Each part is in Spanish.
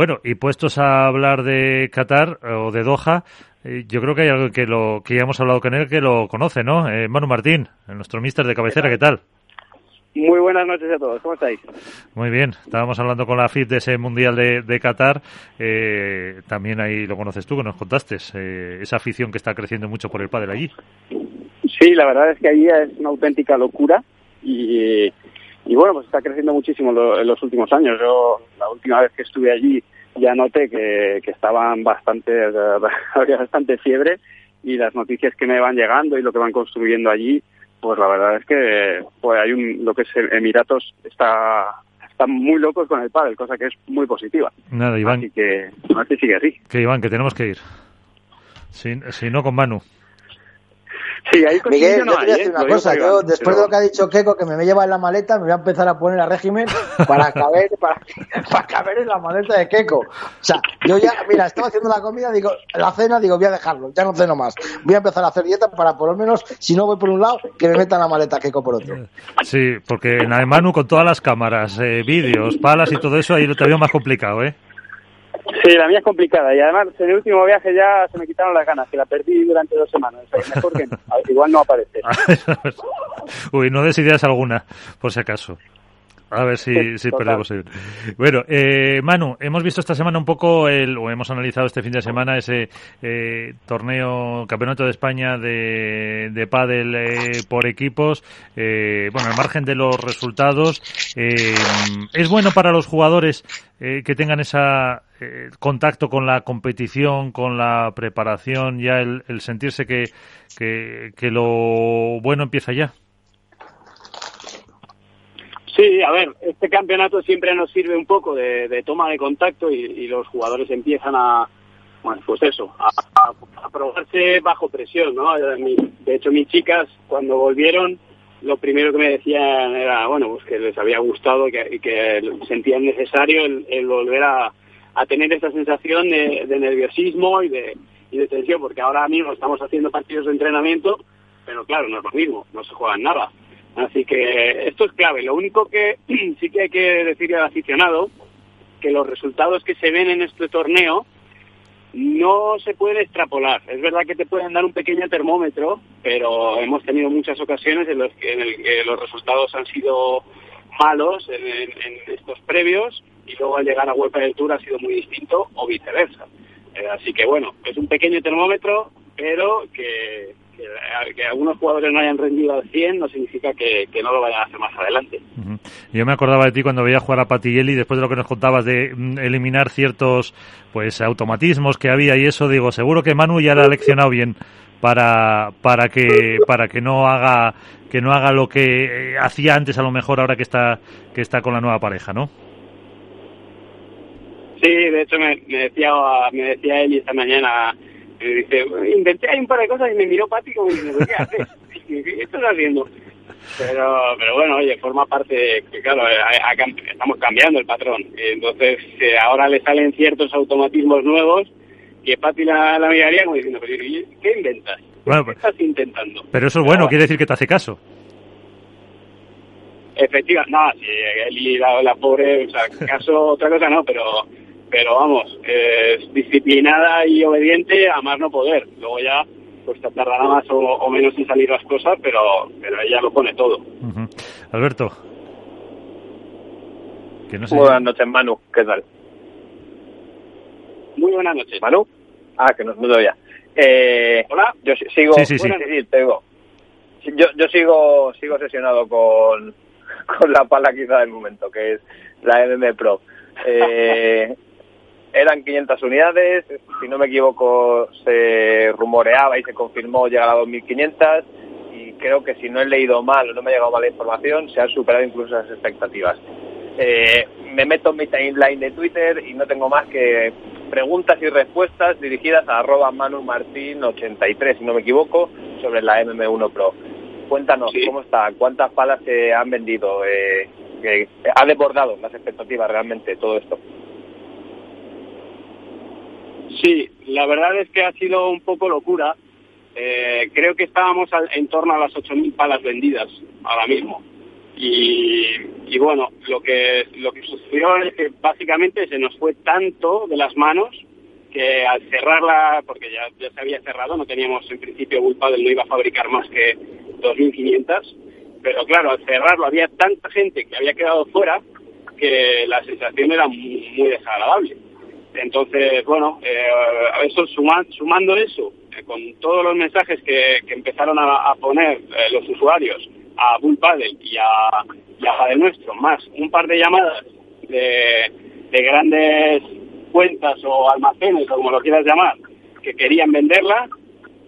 Bueno, y puestos a hablar de Qatar o de Doha, eh, yo creo que hay algo que lo que ya hemos hablado con él que lo conoce, ¿no? Eh, Manu Martín, nuestro mister de cabecera, ¿qué tal? Muy buenas noches a todos, ¿cómo estáis? Muy bien, estábamos hablando con la FIT de ese Mundial de, Qatar, eh, también ahí lo conoces tú, que nos contaste, esa afición que está creciendo mucho por el pádel allí. Sí, la verdad es que allí es una auténtica locura y y bueno, pues está creciendo muchísimo en los últimos años. Yo la última vez que estuve allí ya noté que, estaban bastante, había bastante fiebre y las noticias que me van llegando y lo que van construyendo allí, pues la verdad es que pues hay un, lo que es Emiratos está están muy locos con el pádel, cosa que es muy positiva. Nada, Iván. Así que a ver si sigue así. Que Iván, que tenemos que ir. Si, si no, con Manu. Sí, ahí Miguel, yo te voy a decir una cosa. Yo, después de lo que ha dicho Keiko, que me me lleva en la maleta, me voy a empezar a poner a régimen para caber, para, para caber en la maleta de Keiko. O sea, yo ya, mira, estaba haciendo la comida, digo, la cena, digo, voy a dejarlo, ya no ceno más. Voy a empezar a hacer dieta para, por lo menos, si no voy por un lado, que me metan la maleta Keiko por otro. Sí, porque en Manu con todas las cámaras, eh, vídeos, palas y todo eso, ahí lo te veo más complicado, ¿eh? Sí, la mía es complicada y además en el último viaje ya se me quitaron las ganas, que la perdí durante dos semanas. mejor que no. Igual no aparece. Uy, no des ideas alguna, por si acaso. A ver si, si perdemos. Bueno, eh, Manu, hemos visto esta semana un poco, el, o hemos analizado este fin de semana ese eh, torneo, Campeonato de España de, de pádel eh, por equipos. Eh, bueno, al margen de los resultados, eh, ¿es bueno para los jugadores eh, que tengan ese contacto con la competición, con la preparación, ya el, sentirse que, que, que lo bueno empieza ya? Sí, a ver, este campeonato siempre nos sirve un poco de, toma de contacto y, los jugadores empiezan a, bueno, pues eso, a, probarse bajo presión, ¿no? De hecho, mis chicas, cuando volvieron, lo primero que me decían era, bueno, pues que les había gustado y que, sentían necesario el, volver a, tener esa sensación de, nerviosismo y de, tensión, porque ahora mismo estamos haciendo partidos de entrenamiento, pero claro, no es lo mismo, no se juegan nada. Así que esto es clave. Lo único que sí que hay que decirle al aficionado, que los resultados que se ven en este torneo no se pueden extrapolar. Es verdad que te pueden dar un pequeño termómetro, pero hemos tenido muchas ocasiones en las que, en los resultados han sido malos en, estos previos y luego al llegar a Vuelta del Tour ha sido muy distinto o viceversa. Eh, así que bueno, es un pequeño termómetro, pero que, que, algunos jugadores no hayan rendido al 100 no significa que, no lo vayan a hacer más adelante. Yo me acordaba de ti cuando veía jugar a Patielli, después de lo que nos contabas de mm, eliminar ciertos pues automatismos que había y eso, digo, seguro que Manu ya lo ha leccionado bien para, para que para que no haga que no haga lo que eh, hacía antes a lo mejor ahora que está que está con la nueva pareja, ¿no? Sí, de hecho me, me decía me decía él esta mañana y dice, inventé ahí un par de cosas y me miró Pati como diciendo, ¿qué haces? ¿Qué estás haciendo? Pero, pero bueno, oye, forma parte que, claro, estamos cambiando el patrón. Entonces, eh, ahora le salen ciertos automatismos nuevos que Pati la, la miraría como diciendo, ¿qué inventas? Bueno, ¿Qué estás intentando? Pero eso es bueno, quiere decir que te hace caso. Efectivamente, no, sí, él la, la pobre, o sea, caso, otra cosa no, pero pero vamos, es disciplinada y obediente a más no poder. Luego ya pues tardará más o, menos en salir las cosas, pero, pero ella lo pone todo. Alberto. Que no sé buenas noches, Manu. ¿Qué tal? Muy buenas noches. ¿Manu? Ah, que no, no todavía. Eh, Hola. Yo sigo... Sí, sí, sí. te digo. Yo, yo sigo, sigo obsesionado con, con la pala quizá del momento, que es la MM Pro. Eh, eran 500 unidades, si no me equivoco se rumoreaba y se confirmó llegar a 2.500 y creo que si no he leído mal o no me ha llegado mal la información, se han superado incluso esas expectativas. Eh, me meto en mi timeline de Twitter y no tengo más que preguntas y respuestas dirigidas a arroba manumartin83, si no me equivoco, sobre la MM1 Pro. Cuéntanos, ¿cómo está? ¿Cuántas palas se han vendido? Eh, ¿Ha desbordado las expectativas realmente todo esto? Sí, la verdad es que ha sido un poco locura. Eh, creo que estábamos en torno a las 8.000 palas vendidas ahora mismo. Y, bueno, lo que, lo que sucedió es que básicamente se nos fue tanto de las manos que al cerrarla, porque ya, ya se había cerrado, no teníamos en principio culpa del no iba a fabricar más que 2.500, pero claro, al cerrarlo había tanta gente que había quedado fuera que la sensación era muy, desagradable. Entonces, bueno, eh, eso sumando eso, eh, con todos los mensajes que, empezaron a, poner eh, los usuarios a Bull Paddle y a, y a Nuestro, más un par de llamadas de, de grandes cuentas o almacenes, o como lo quieras llamar, que querían venderla,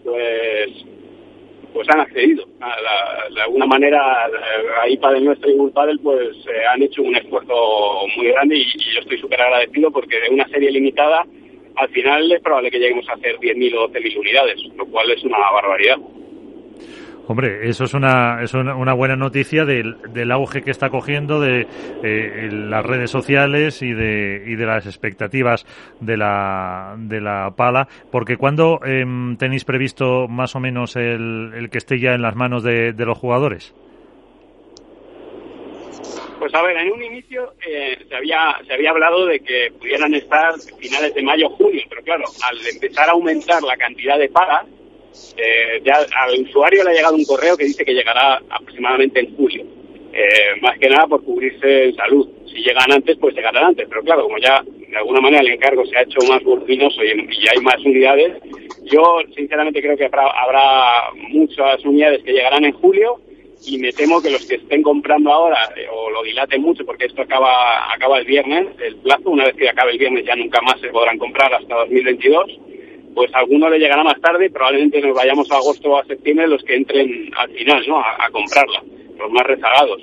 pues pues han accedido. de alguna manera, ahí Padel Nuestro y Bull pues eh, han hecho un esfuerzo muy grande y, y yo estoy súper agradecido porque de una serie limitada, al final es probable que lleguemos a hacer 10.000 o 12.000 unidades, lo cual es una barbaridad. Hombre, eso es una, es una, buena noticia del, del, auge que está cogiendo de eh, las redes sociales y de, y de las expectativas de la, de la pala, porque cuando em, tenéis previsto más o menos el, el, que esté ya en las manos de, de los jugadores? Pues a ver, en un inicio eh, se, había, se había hablado de que pudieran estar finales de mayo junio, pero claro, al empezar a aumentar la cantidad de palas, eh, ya al usuario le ha llegado un correo que dice que llegará aproximadamente en julio. Eh, más que nada por cubrirse en salud. Si llegan antes, pues llegarán antes. Pero claro, como ya de alguna manera el encargo se ha hecho más voluminoso y, y hay más unidades, yo sinceramente creo que habrá, habrá muchas unidades que llegarán en julio y me temo que los que estén comprando ahora eh, o lo dilaten mucho porque esto acaba acaba el viernes, el plazo, una vez que acabe el viernes ya nunca más se podrán comprar hasta 2022 pues alguno le llegará más tarde probablemente nos vayamos a agosto o a septiembre los que entren al final, ¿no? A, comprarla, los más rezagados.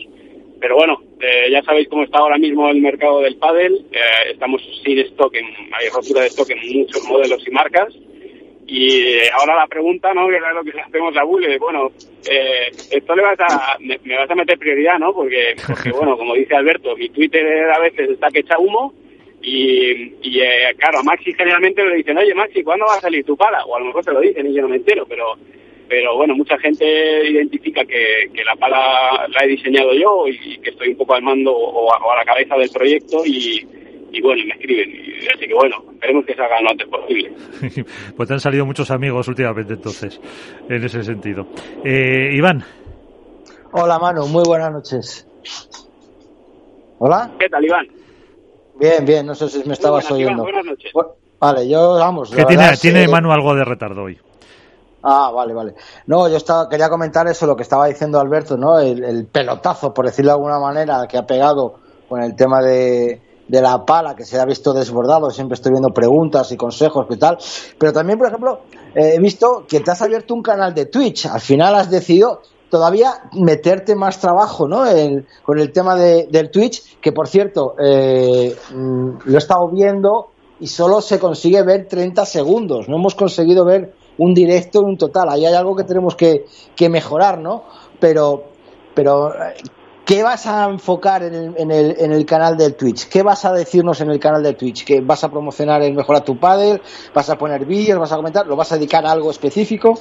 Pero bueno, eh, ya sabéis cómo está ahora mismo el mercado del pádel. Eh, estamos sin stock, en, hay rotura de stock en muchos modelos y marcas. Y eh, ahora la pregunta, ¿no? Que es lo que le hacemos a bueno, eh, esto le vas a, me, vas a meter prioridad, ¿no? Porque, porque, bueno, como dice Alberto, mi Twitter a veces está que echa humo y, y eh, claro, a Maxi generalmente le dicen, oye Maxi, ¿cuándo va a salir tu pala? O a lo mejor te lo dicen y yo no me entero, pero pero bueno, mucha gente identifica que, que la pala la he diseñado yo y que estoy un poco al mando o a, la cabeza del proyecto y, y bueno, me escriben. Y, así que bueno, esperemos que salga lo antes posible. pues te han salido muchos amigos últimamente entonces, en ese sentido. Eh, Iván. Hola Manu, muy buenas noches. Hola. ¿Qué tal Iván? Bien, bien, no sé si me estabas oyendo. Buenas noches. vale, yo, vamos. Que tiene, tiene Manu algo de retardo hoy. Ah, vale, vale. No, yo estaba, quería comentar eso, lo que estaba diciendo Alberto, ¿no? El, pelotazo, por decirlo de alguna manera, que ha pegado con el tema de, de la pala, que se ha visto desbordado. Siempre estoy viendo preguntas y consejos y tal. Pero también, por ejemplo, eh, he visto que te has abierto un canal de Twitch. Al final has decidido todavía meterte más trabajo ¿no? con el tema de, del Twitch, que por cierto, eh, mm, lo he estado viendo y solo se consigue ver 30 segundos. No hemos conseguido ver un directo en un total. Ahí hay algo que tenemos que, que mejorar, ¿no? Pero, pero ¿qué vas a enfocar en el, en, el, en el canal del Twitch? ¿Qué vas a decirnos en el canal del Twitch? ¿Que vas a promocionar el Mejora tu Padel? ¿Vas a poner vídeos? ¿Vas a comentar? ¿Lo vas a dedicar a algo específico?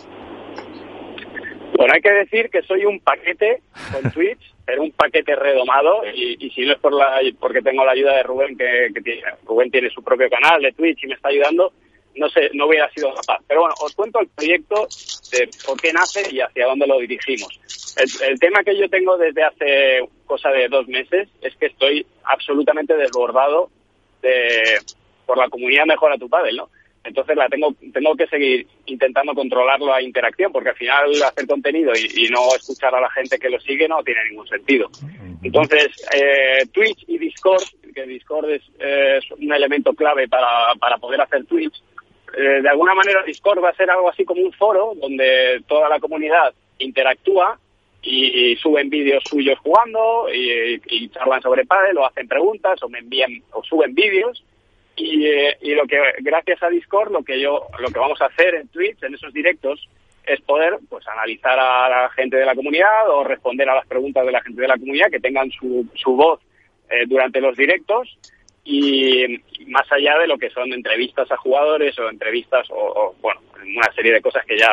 Hay que decir que soy un paquete con Twitch, pero un paquete redomado y, si no es por la, porque tengo la ayuda de Rubén, que, tiene, Rubén tiene su propio canal de Twitch y me está ayudando, no sé, no hubiera sido capaz. Pero bueno, os cuento el proyecto de por qué nace y hacia dónde lo dirigimos. El, tema que yo tengo desde hace cosa de dos meses es que estoy absolutamente desbordado de, por la comunidad Mejora tu Padre, ¿no? Entonces la tengo, tengo que seguir intentando controlar la interacción, porque al final hacer contenido y, no escuchar a la gente que lo sigue no tiene ningún sentido. Entonces, eh, Twitch y Discord, que Discord es, un elemento clave para, para poder hacer Twitch, eh, de alguna manera Discord va a ser algo así como un foro donde toda la comunidad interactúa y, suben vídeos suyos jugando y, y, charlan sobre pádel o hacen preguntas o me envían o suben vídeos y, eh, y, lo que gracias a Discord lo que yo lo que vamos a hacer en Twitch en esos directos es poder pues analizar a la gente de la comunidad o responder a las preguntas de la gente de la comunidad que tengan su, su voz eh, durante los directos y más allá de lo que son entrevistas a jugadores o entrevistas o, bueno una serie de cosas que ya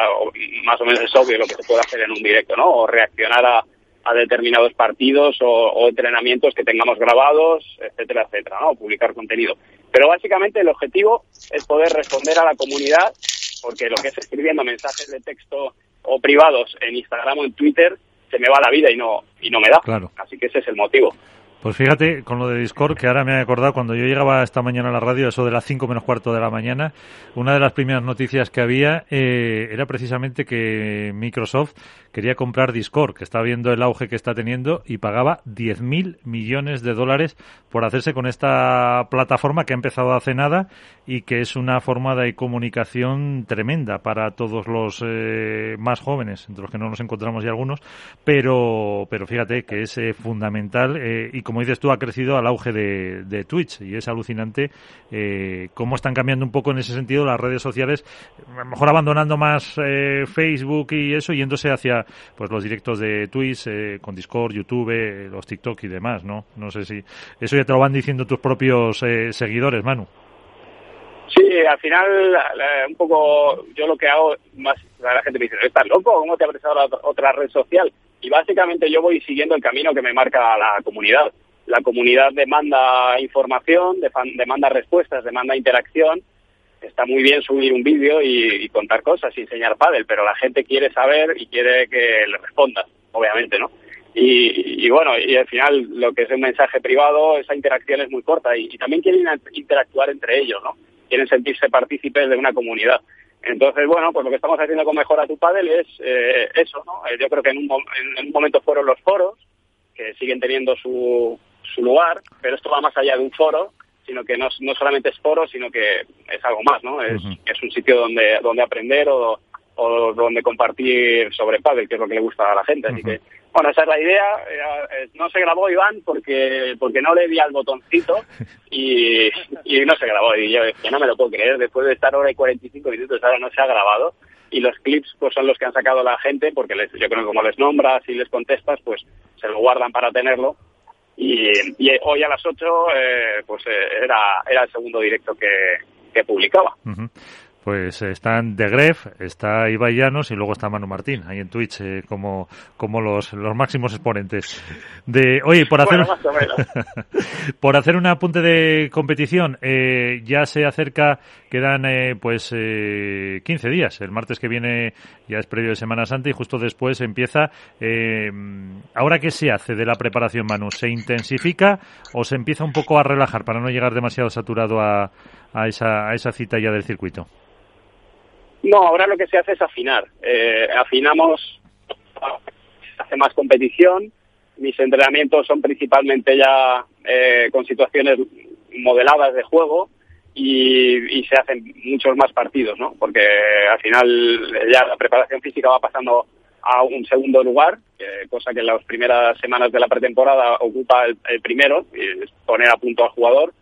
más o menos es obvio lo que se puede hacer en un directo no o reaccionar a, a determinados partidos o, entrenamientos que tengamos grabados, etcétera, etcétera, ¿no? publicar contenido. Pero básicamente el objetivo es poder responder a la comunidad, porque lo que es escribiendo mensajes de texto o privados en Instagram o en Twitter se me va la vida y no y no me da. Claro. Así que ese es el motivo. Pues fíjate, con lo de Discord, que ahora me he acordado, cuando yo llegaba esta mañana a la radio, eso de las 5 menos cuarto de la mañana, una de las primeras noticias que había eh, era precisamente que Microsoft quería comprar Discord, que está viendo el auge que está teniendo, y pagaba 10.000 millones de dólares por hacerse con esta plataforma que ha empezado hace nada y que es una forma de comunicación tremenda para todos los eh, más jóvenes, entre los que no nos encontramos ya algunos, pero, pero fíjate que es eh, fundamental y como dices tú, ha crecido al auge de, Twitch y es alucinante eh, cómo están cambiando un poco en ese sentido las redes sociales, a lo mejor abandonando más eh, Facebook y eso, yéndose hacia pues los directos de Twitch eh, con Discord, YouTube, los TikTok y demás, ¿no? No sé si eso ya te lo van diciendo tus propios seguidores, Manu. Sí, al final, un poco, yo lo que hago, más la gente me dice, ¿estás loco? ¿Cómo te abres ahora otra red social? Y básicamente yo voy siguiendo el camino que me marca la comunidad la comunidad demanda información, demanda respuestas, demanda interacción. Está muy bien subir un vídeo y, contar cosas y enseñar pádel, pero la gente quiere saber y quiere que le respondas, obviamente, ¿no? Y, bueno, y al final lo que es un mensaje privado, esa interacción es muy corta y, también quieren interactuar entre ellos, ¿no? Quieren sentirse partícipes de una comunidad. Entonces, bueno, pues lo que estamos haciendo con Mejora tu Padel es eh, eso, ¿no? Eh, yo creo que en un, en un momento fueron los foros, que siguen teniendo su, su lugar, pero esto va más allá de un foro, sino que no, no solamente es foro, sino que es algo más, ¿no? Es, es un sitio donde, donde aprender o, o donde compartir sobre pádel, que es lo que le gusta a la gente. Así que, bueno, esa es la idea. Eh, no se grabó Iván porque porque no le di al botoncito y, y no se grabó. Y yo no me lo puedo creer, después de estar hora y 45 minutos, ahora no se ha grabado. Y los clips pues son los que han sacado la gente, porque les, yo creo que como les nombras y les contestas, pues se lo guardan para tenerlo y, hoy a las 8 eh, pues eh, era, era el segundo directo que, que publicaba. Pues están De Gref, está Ibai Llanos y luego está Manu Martín, ahí en Twitch, eh, como, como los, los máximos exponentes. De, oye, por hacer, por hacer un apunte de competición, eh, ya se acerca, quedan eh, pues eh, 15 días. El martes que viene ya es previo de Semana Santa y justo después empieza. Eh, ¿Ahora qué se hace de la preparación, Manu? ¿Se intensifica o se empieza un poco a relajar para no llegar demasiado saturado a, a, esa, a esa cita ya del circuito? No, ahora lo que se hace es afinar. Eh, afinamos, hace más competición. Mis entrenamientos son principalmente ya eh, con situaciones modeladas de juego y, se hacen muchos más partidos, ¿no? Porque al final ya la preparación física va pasando a un segundo lugar, cosa que en las primeras semanas de la pretemporada ocupa el, el primero, y poner a punto al jugador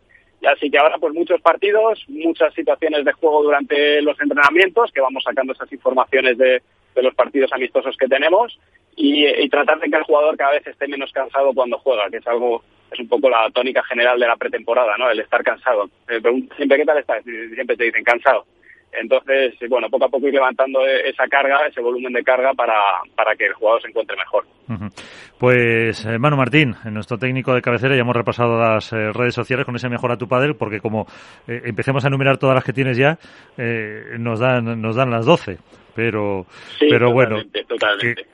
así que ahora pues muchos partidos, muchas situaciones de juego durante los entrenamientos, que vamos sacando esas informaciones de, los partidos amistosos que tenemos y, tratar de que el jugador cada vez esté menos cansado cuando juega, que es algo, es un poco la tónica general de la pretemporada, ¿no? El estar cansado. Eh, siempre, ¿qué tal estás? Siempre te dicen cansado. Entonces, bueno, poco a poco ir levantando e-, esa carga, ese volumen de carga para, para que el jugador se encuentre mejor. Pues, eh, Manu Martín, nuestro técnico de cabecera, ya hemos repasado las eh, redes sociales con ese Mejora tu Padel, porque como eh, empecemos a enumerar todas las que tienes ya, nos, dan, nos dan las 12 pero pero bueno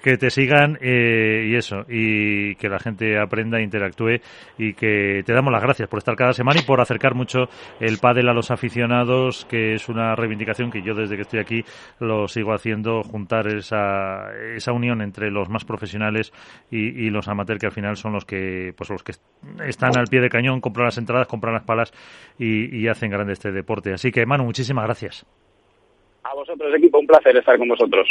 Que, te sigan eh, y eso y que la gente aprenda interactúe y que te damos las gracias por estar cada semana y por acercar mucho el pádel a los aficionados que es una reivindicación que yo desde que estoy aquí lo sigo haciendo juntar esa esa unión entre los más profesionales y, los amateurs que al final son los que pues los que están al pie de cañón compran las entradas compran las palas y, y hacen grande este deporte. Así que Manu muchísimas gracias a vosotros, equipo, un placer estar con vosotros.